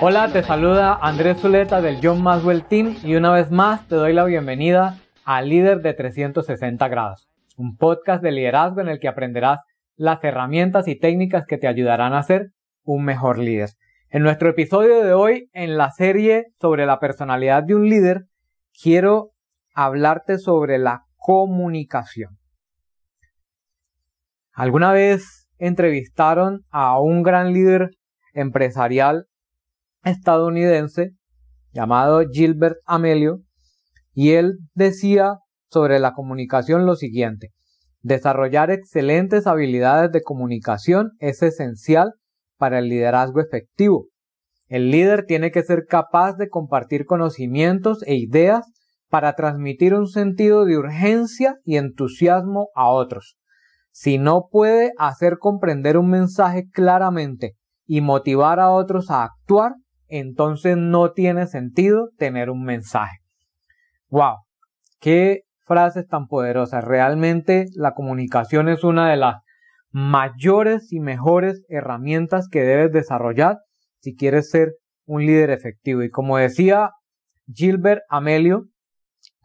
Hola, te saluda Andrés Zuleta del John Maswell Team y una vez más te doy la bienvenida a Líder de 360 grados, un podcast de liderazgo en el que aprenderás las herramientas y técnicas que te ayudarán a ser un mejor líder. En nuestro episodio de hoy, en la serie sobre la personalidad de un líder, quiero hablarte sobre la comunicación. Alguna vez entrevistaron a un gran líder empresarial estadounidense llamado Gilbert Amelio y él decía sobre la comunicación lo siguiente. Desarrollar excelentes habilidades de comunicación es esencial para el liderazgo efectivo. El líder tiene que ser capaz de compartir conocimientos e ideas para transmitir un sentido de urgencia y entusiasmo a otros. Si no puede hacer comprender un mensaje claramente y motivar a otros a actuar, entonces no tiene sentido tener un mensaje. ¡Wow! ¡Qué frases tan poderosas! Realmente la comunicación es una de las mayores y mejores herramientas que debes desarrollar si quieres ser un líder efectivo. Y como decía Gilbert Amelio,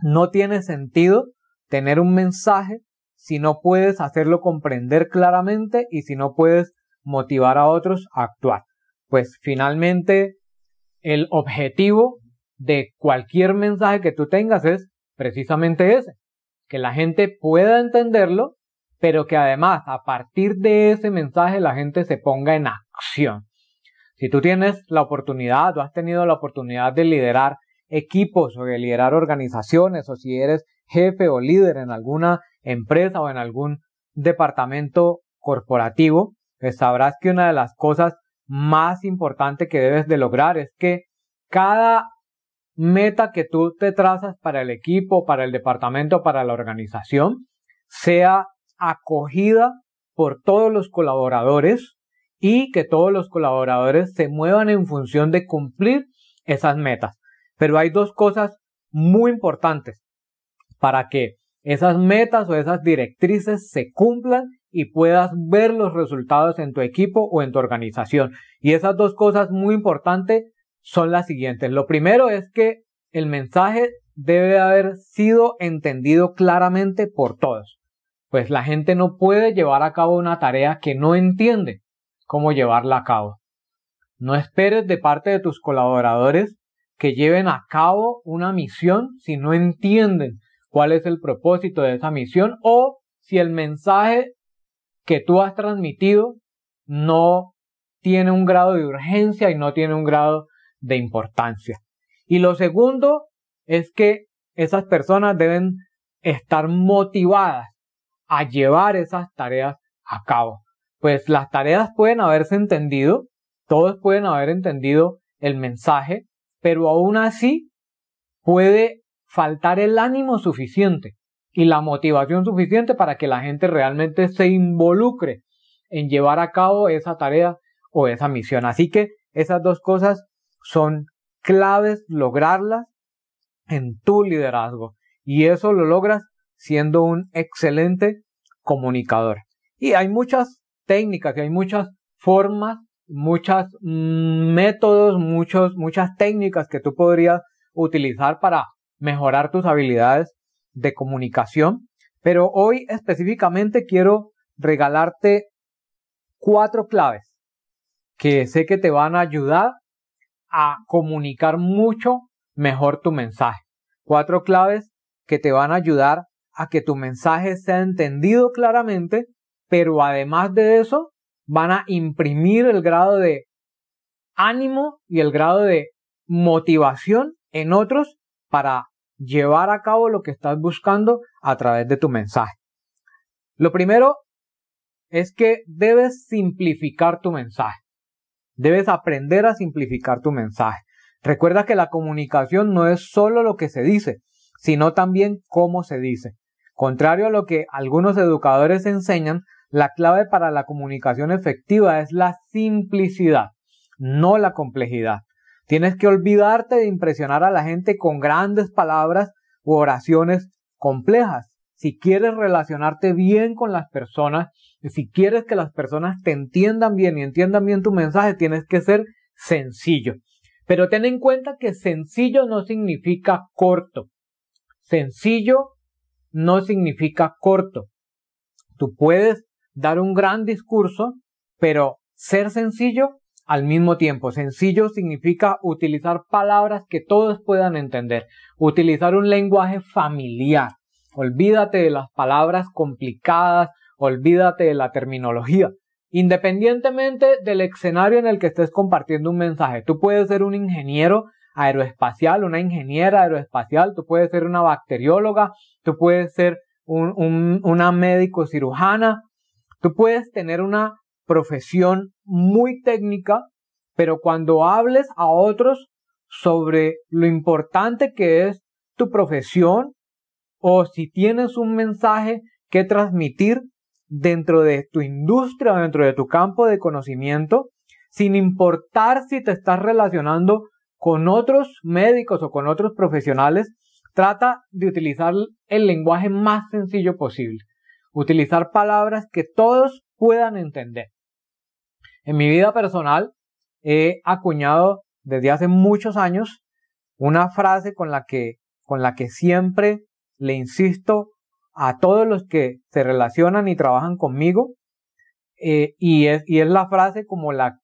no tiene sentido tener un mensaje si no puedes hacerlo comprender claramente y si no puedes motivar a otros a actuar. Pues finalmente el objetivo de cualquier mensaje que tú tengas es precisamente ese, que la gente pueda entenderlo, pero que además a partir de ese mensaje la gente se ponga en acción. Si tú tienes la oportunidad o has tenido la oportunidad de liderar equipos o de liderar organizaciones o si eres jefe o líder en alguna empresa o en algún departamento corporativo, pues sabrás que una de las cosas más importantes que debes de lograr es que cada meta que tú te trazas para el equipo, para el departamento, para la organización, sea acogida por todos los colaboradores y que todos los colaboradores se muevan en función de cumplir esas metas. Pero hay dos cosas muy importantes para que esas metas o esas directrices se cumplan y puedas ver los resultados en tu equipo o en tu organización. Y esas dos cosas muy importantes son las siguientes. Lo primero es que el mensaje debe haber sido entendido claramente por todos. Pues la gente no puede llevar a cabo una tarea que no entiende cómo llevarla a cabo. No esperes de parte de tus colaboradores que lleven a cabo una misión si no entienden cuál es el propósito de esa misión o si el mensaje que tú has transmitido no tiene un grado de urgencia y no tiene un grado de importancia. Y lo segundo es que esas personas deben estar motivadas a llevar esas tareas a cabo. Pues las tareas pueden haberse entendido, todos pueden haber entendido el mensaje, pero aún así puede faltar el ánimo suficiente y la motivación suficiente para que la gente realmente se involucre en llevar a cabo esa tarea o esa misión. Así que esas dos cosas son claves lograrlas en tu liderazgo y eso lo logras siendo un excelente comunicador. Y hay muchas técnicas y hay muchas formas muchos mm, métodos, muchos, muchas técnicas que tú podrías utilizar para mejorar tus habilidades de comunicación. Pero hoy específicamente quiero regalarte cuatro claves que sé que te van a ayudar a comunicar mucho mejor tu mensaje. Cuatro claves que te van a ayudar a que tu mensaje sea entendido claramente, pero además de eso, van a imprimir el grado de ánimo y el grado de motivación en otros para llevar a cabo lo que estás buscando a través de tu mensaje. Lo primero es que debes simplificar tu mensaje. Debes aprender a simplificar tu mensaje. Recuerda que la comunicación no es solo lo que se dice, sino también cómo se dice. Contrario a lo que algunos educadores enseñan, la clave para la comunicación efectiva es la simplicidad, no la complejidad. Tienes que olvidarte de impresionar a la gente con grandes palabras u oraciones complejas. Si quieres relacionarte bien con las personas, si quieres que las personas te entiendan bien y entiendan bien tu mensaje, tienes que ser sencillo. Pero ten en cuenta que sencillo no significa corto. Sencillo no significa corto. Tú puedes dar un gran discurso, pero ser sencillo al mismo tiempo. Sencillo significa utilizar palabras que todos puedan entender, utilizar un lenguaje familiar. Olvídate de las palabras complicadas, olvídate de la terminología. Independientemente del escenario en el que estés compartiendo un mensaje, tú puedes ser un ingeniero aeroespacial, una ingeniera aeroespacial, tú puedes ser una bacterióloga, tú puedes ser un, una médico cirujana, tú puedes tener una profesión muy técnica, pero cuando hables a otros sobre lo importante que es tu profesión o si tienes un mensaje que transmitir dentro de tu industria o dentro de tu campo de conocimiento, sin importar si te estás relacionando con otros médicos o con otros profesionales, trata de utilizar el lenguaje más sencillo posible. Utilizar palabras que todos puedan entender. En mi vida personal he acuñado desde hace muchos años una frase con la que, con la que siempre le insisto a todos los que se relacionan y trabajan conmigo eh, y, es, y es la frase como la,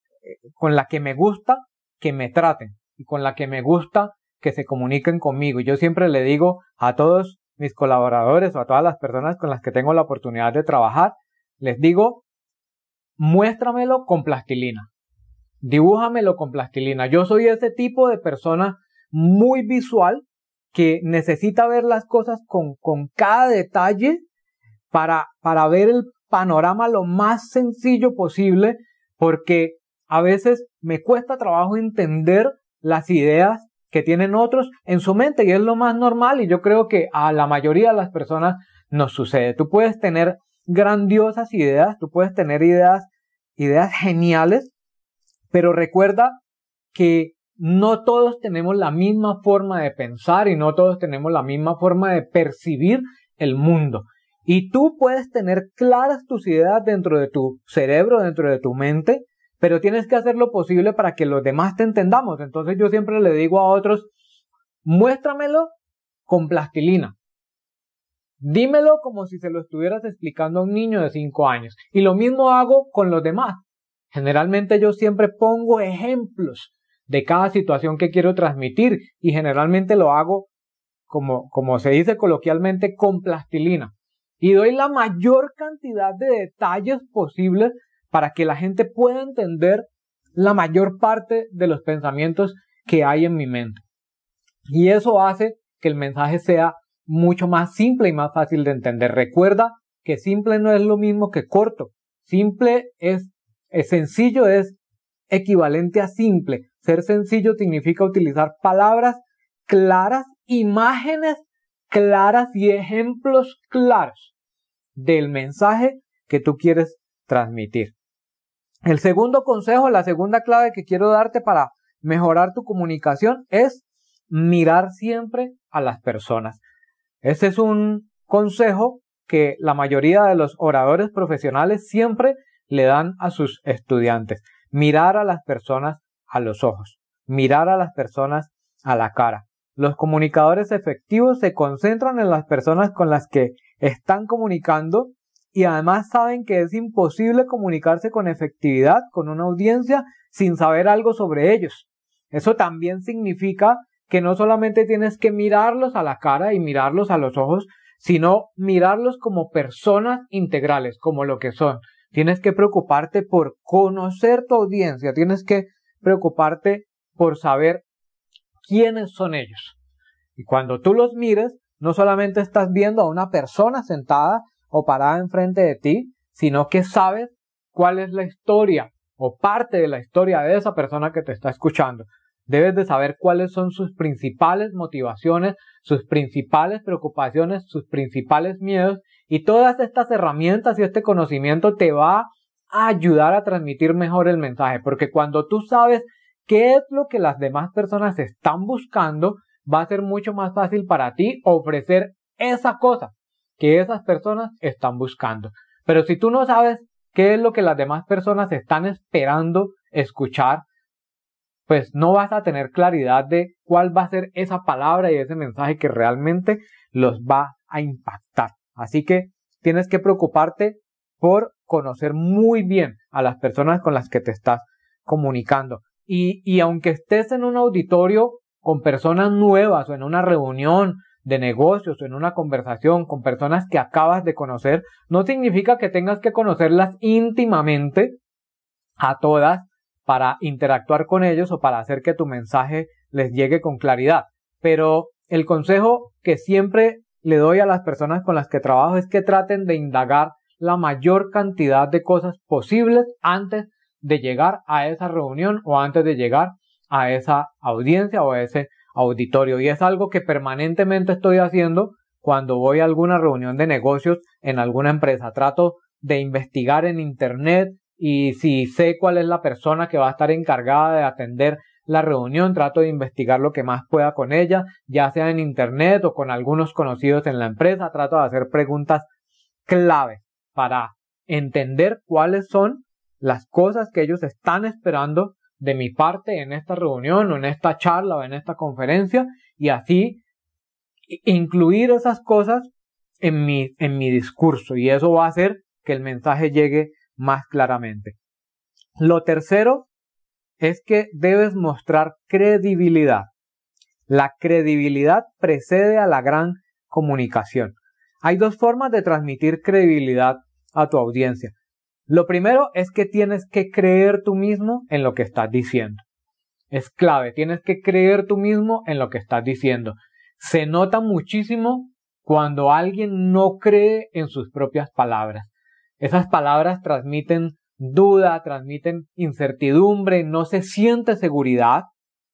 con la que me gusta que me traten y con la que me gusta que se comuniquen conmigo. Yo siempre le digo a todos mis colaboradores o a todas las personas con las que tengo la oportunidad de trabajar, les digo, muéstramelo con plastilina, dibújamelo con plastilina. Yo soy ese tipo de persona muy visual que necesita ver las cosas con, con cada detalle para, para ver el panorama lo más sencillo posible, porque a veces me cuesta trabajo entender las ideas que tienen otros en su mente y es lo más normal y yo creo que a la mayoría de las personas nos sucede. Tú puedes tener grandiosas ideas, tú puedes tener ideas, ideas geniales, pero recuerda que no todos tenemos la misma forma de pensar y no todos tenemos la misma forma de percibir el mundo. Y tú puedes tener claras tus ideas dentro de tu cerebro, dentro de tu mente, pero tienes que hacer lo posible para que los demás te entendamos. Entonces yo siempre le digo a otros, muéstramelo con plastilina. Dímelo como si se lo estuvieras explicando a un niño de 5 años. Y lo mismo hago con los demás. Generalmente yo siempre pongo ejemplos de cada situación que quiero transmitir y generalmente lo hago como, como se dice coloquialmente con plastilina. Y doy la mayor cantidad de detalles posibles para que la gente pueda entender la mayor parte de los pensamientos que hay en mi mente. Y eso hace que el mensaje sea mucho más simple y más fácil de entender. Recuerda que simple no es lo mismo que corto. Simple es, es sencillo, es equivalente a simple. Ser sencillo significa utilizar palabras claras, imágenes claras y ejemplos claros del mensaje que tú quieres transmitir. El segundo consejo, la segunda clave que quiero darte para mejorar tu comunicación es mirar siempre a las personas. Ese es un consejo que la mayoría de los oradores profesionales siempre le dan a sus estudiantes. Mirar a las personas a los ojos, mirar a las personas a la cara. Los comunicadores efectivos se concentran en las personas con las que están comunicando y además saben que es imposible comunicarse con efectividad con una audiencia sin saber algo sobre ellos. Eso también significa que no solamente tienes que mirarlos a la cara y mirarlos a los ojos, sino mirarlos como personas integrales, como lo que son. Tienes que preocuparte por conocer tu audiencia, tienes que preocuparte por saber quiénes son ellos. Y cuando tú los mires, no solamente estás viendo a una persona sentada o parada enfrente de ti, sino que sabes cuál es la historia o parte de la historia de esa persona que te está escuchando. Debes de saber cuáles son sus principales motivaciones, sus principales preocupaciones, sus principales miedos y todas estas herramientas y este conocimiento te va a ayudar a transmitir mejor el mensaje, porque cuando tú sabes qué es lo que las demás personas están buscando, va a ser mucho más fácil para ti ofrecer esa cosa que esas personas están buscando. Pero si tú no sabes qué es lo que las demás personas están esperando escuchar, pues no vas a tener claridad de cuál va a ser esa palabra y ese mensaje que realmente los va a impactar. Así que tienes que preocuparte por conocer muy bien a las personas con las que te estás comunicando. Y, y aunque estés en un auditorio con personas nuevas o en una reunión de negocios o en una conversación con personas que acabas de conocer, no significa que tengas que conocerlas íntimamente a todas para interactuar con ellos o para hacer que tu mensaje les llegue con claridad. Pero el consejo que siempre le doy a las personas con las que trabajo es que traten de indagar la mayor cantidad de cosas posibles antes de llegar a esa reunión o antes de llegar a esa audiencia o a ese auditorio. Y es algo que permanentemente estoy haciendo cuando voy a alguna reunión de negocios en alguna empresa. Trato de investigar en Internet y si sé cuál es la persona que va a estar encargada de atender la reunión, trato de investigar lo que más pueda con ella, ya sea en Internet o con algunos conocidos en la empresa. Trato de hacer preguntas clave para entender cuáles son las cosas que ellos están esperando de mi parte en esta reunión o en esta charla o en esta conferencia y así incluir esas cosas en mi, en mi discurso y eso va a hacer que el mensaje llegue más claramente. Lo tercero es que debes mostrar credibilidad. La credibilidad precede a la gran comunicación. Hay dos formas de transmitir credibilidad a tu audiencia. Lo primero es que tienes que creer tú mismo en lo que estás diciendo. Es clave, tienes que creer tú mismo en lo que estás diciendo. Se nota muchísimo cuando alguien no cree en sus propias palabras. Esas palabras transmiten duda, transmiten incertidumbre, no se siente seguridad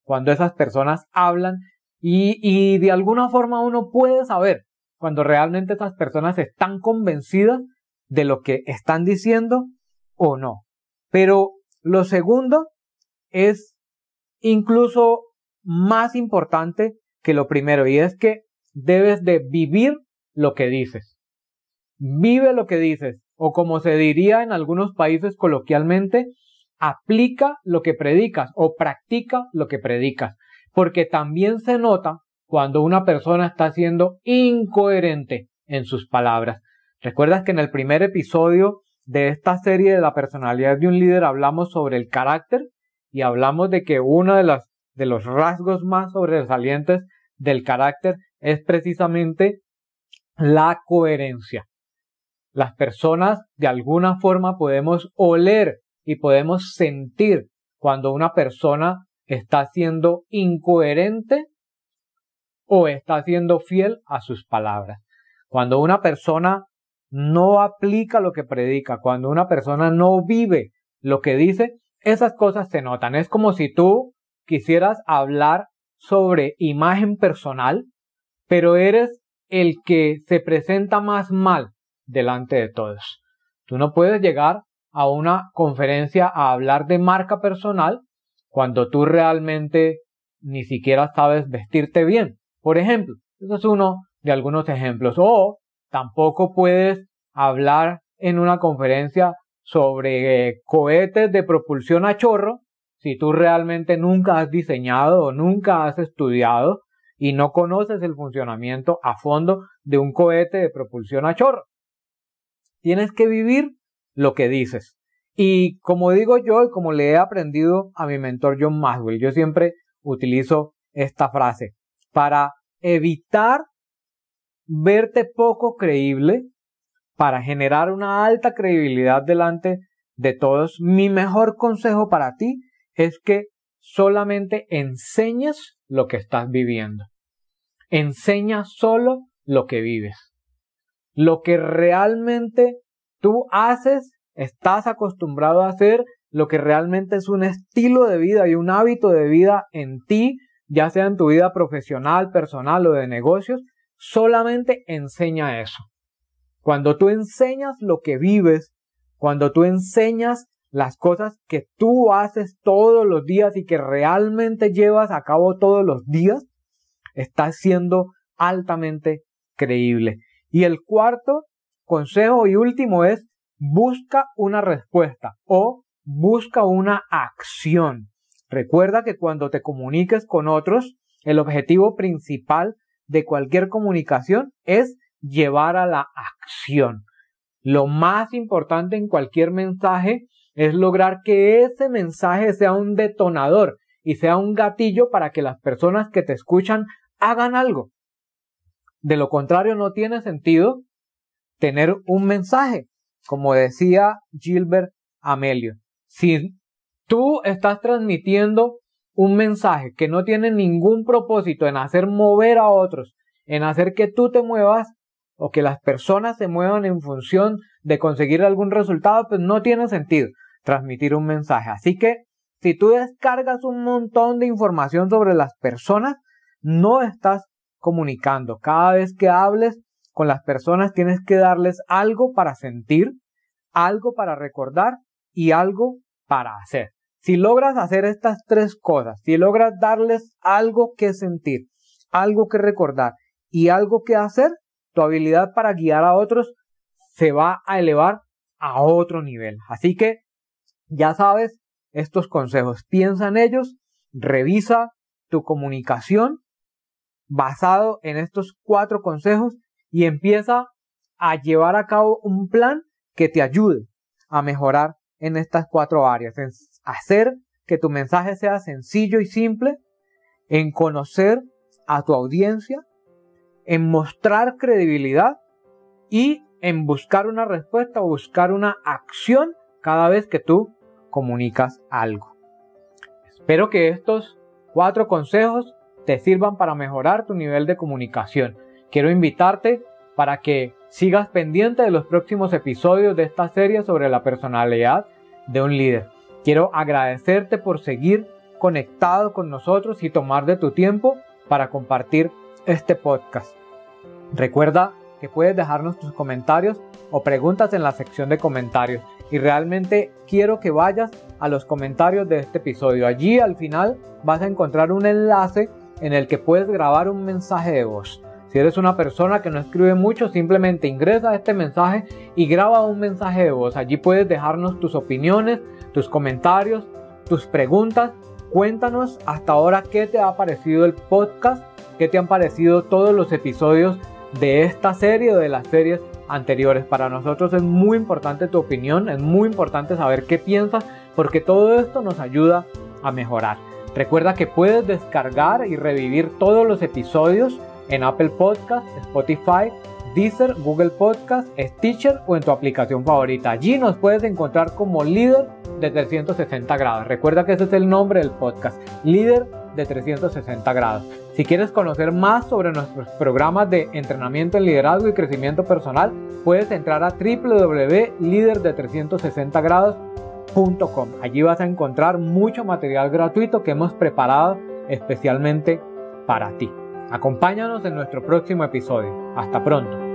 cuando esas personas hablan y, de alguna forma uno puede saber cuando realmente esas personas están convencidas de lo que están diciendo o no. Pero lo segundo es incluso más importante que lo primero y es que debes de vivir lo que dices. Vive lo que dices o como se diría en algunos países coloquialmente, aplica lo que predicas o practica lo que predicas. Porque también se nota cuando una persona está siendo incoherente en sus palabras. ¿Recuerdas que en el primer episodio de esta serie de la personalidad de un líder hablamos sobre el carácter y hablamos de que uno de los, de los rasgos más sobresalientes del carácter es precisamente la coherencia. Las personas de alguna forma podemos oler y podemos sentir cuando una persona está siendo incoherente o está siendo fiel a sus palabras. Cuando una persona no aplica lo que predica, cuando una persona no vive lo que dice, esas cosas se notan. Es como si tú quisieras hablar sobre imagen personal, pero eres el que se presenta más mal delante de todos. Tú no puedes llegar a una conferencia a hablar de marca personal cuando tú realmente ni siquiera sabes vestirte bien. Por ejemplo, eso es uno de algunos ejemplos. O Tampoco puedes hablar en una conferencia sobre cohetes de propulsión a chorro si tú realmente nunca has diseñado o nunca has estudiado y no conoces el funcionamiento a fondo de un cohete de propulsión a chorro. Tienes que vivir lo que dices. Y como digo yo y como le he aprendido a mi mentor John Maxwell, yo siempre utilizo esta frase para evitar verte poco creíble para generar una alta credibilidad delante de todos, mi mejor consejo para ti es que solamente enseñes lo que estás viviendo. Enseña solo lo que vives. Lo que realmente tú haces, estás acostumbrado a hacer lo que realmente es un estilo de vida y un hábito de vida en ti, ya sea en tu vida profesional, personal o de negocios, solamente enseña eso. Cuando tú enseñas lo que vives, cuando tú enseñas las cosas que tú haces todos los días y que realmente llevas a cabo todos los días, estás siendo altamente creíble. Y el cuarto consejo y último es busca una respuesta o busca una acción. Recuerda que cuando te comuniques con otros, el objetivo principal de cualquier comunicación es llevar a la acción. Lo más importante en cualquier mensaje es lograr que ese mensaje sea un detonador y sea un gatillo para que las personas que te escuchan hagan algo. De lo contrario, no tiene sentido tener un mensaje, como decía Gilbert Amelio. Si tú estás transmitiendo un mensaje que no tiene ningún propósito en hacer mover a otros, en hacer que tú te muevas o que las personas se muevan en función de conseguir algún resultado, pues no tiene sentido transmitir un mensaje. Así que si tú descargas un montón de información sobre las personas, no estás comunicando. Cada vez que hables con las personas tienes que darles algo para sentir, algo para recordar y algo para hacer. Si logras hacer estas tres cosas, si logras darles algo que sentir, algo que recordar y algo que hacer, tu habilidad para guiar a otros se va a elevar a otro nivel. Así que ya sabes estos consejos, piensa en ellos, revisa tu comunicación basado en estos cuatro consejos y empieza a llevar a cabo un plan que te ayude a mejorar en estas cuatro áreas, en hacer que tu mensaje sea sencillo y simple, en conocer a tu audiencia, en mostrar credibilidad y en buscar una respuesta o buscar una acción cada vez que tú comunicas algo. Espero que estos cuatro consejos te sirvan para mejorar tu nivel de comunicación. Quiero invitarte para que sigas pendiente de los próximos episodios de esta serie sobre la personalidad de un líder. Quiero agradecerte por seguir conectado con nosotros y tomar de tu tiempo para compartir este podcast. Recuerda que puedes dejarnos tus comentarios o preguntas en la sección de comentarios y realmente quiero que vayas a los comentarios de este episodio. Allí al final vas a encontrar un enlace en el que puedes grabar un mensaje de voz. Si eres una persona que no escribe mucho, simplemente ingresa a este mensaje y graba un mensaje de voz. Allí puedes dejarnos tus opiniones, tus comentarios, tus preguntas. Cuéntanos hasta ahora qué te ha parecido el podcast, qué te han parecido todos los episodios de esta serie o de las series anteriores. Para nosotros es muy importante tu opinión, es muy importante saber qué piensas, porque todo esto nos ayuda a mejorar. Recuerda que puedes descargar y revivir todos los episodios en Apple Podcast, Spotify, Deezer, Google Podcast, Stitcher o en tu aplicación favorita. Allí nos puedes encontrar como líder de 360 grados. Recuerda que ese es el nombre del podcast, líder de 360 grados. Si quieres conocer más sobre nuestros programas de entrenamiento en liderazgo y crecimiento personal, puedes entrar a www.líder-de360grados.com. Allí vas a encontrar mucho material gratuito que hemos preparado especialmente para ti. Acompáñanos en nuestro próximo episodio. Hasta pronto.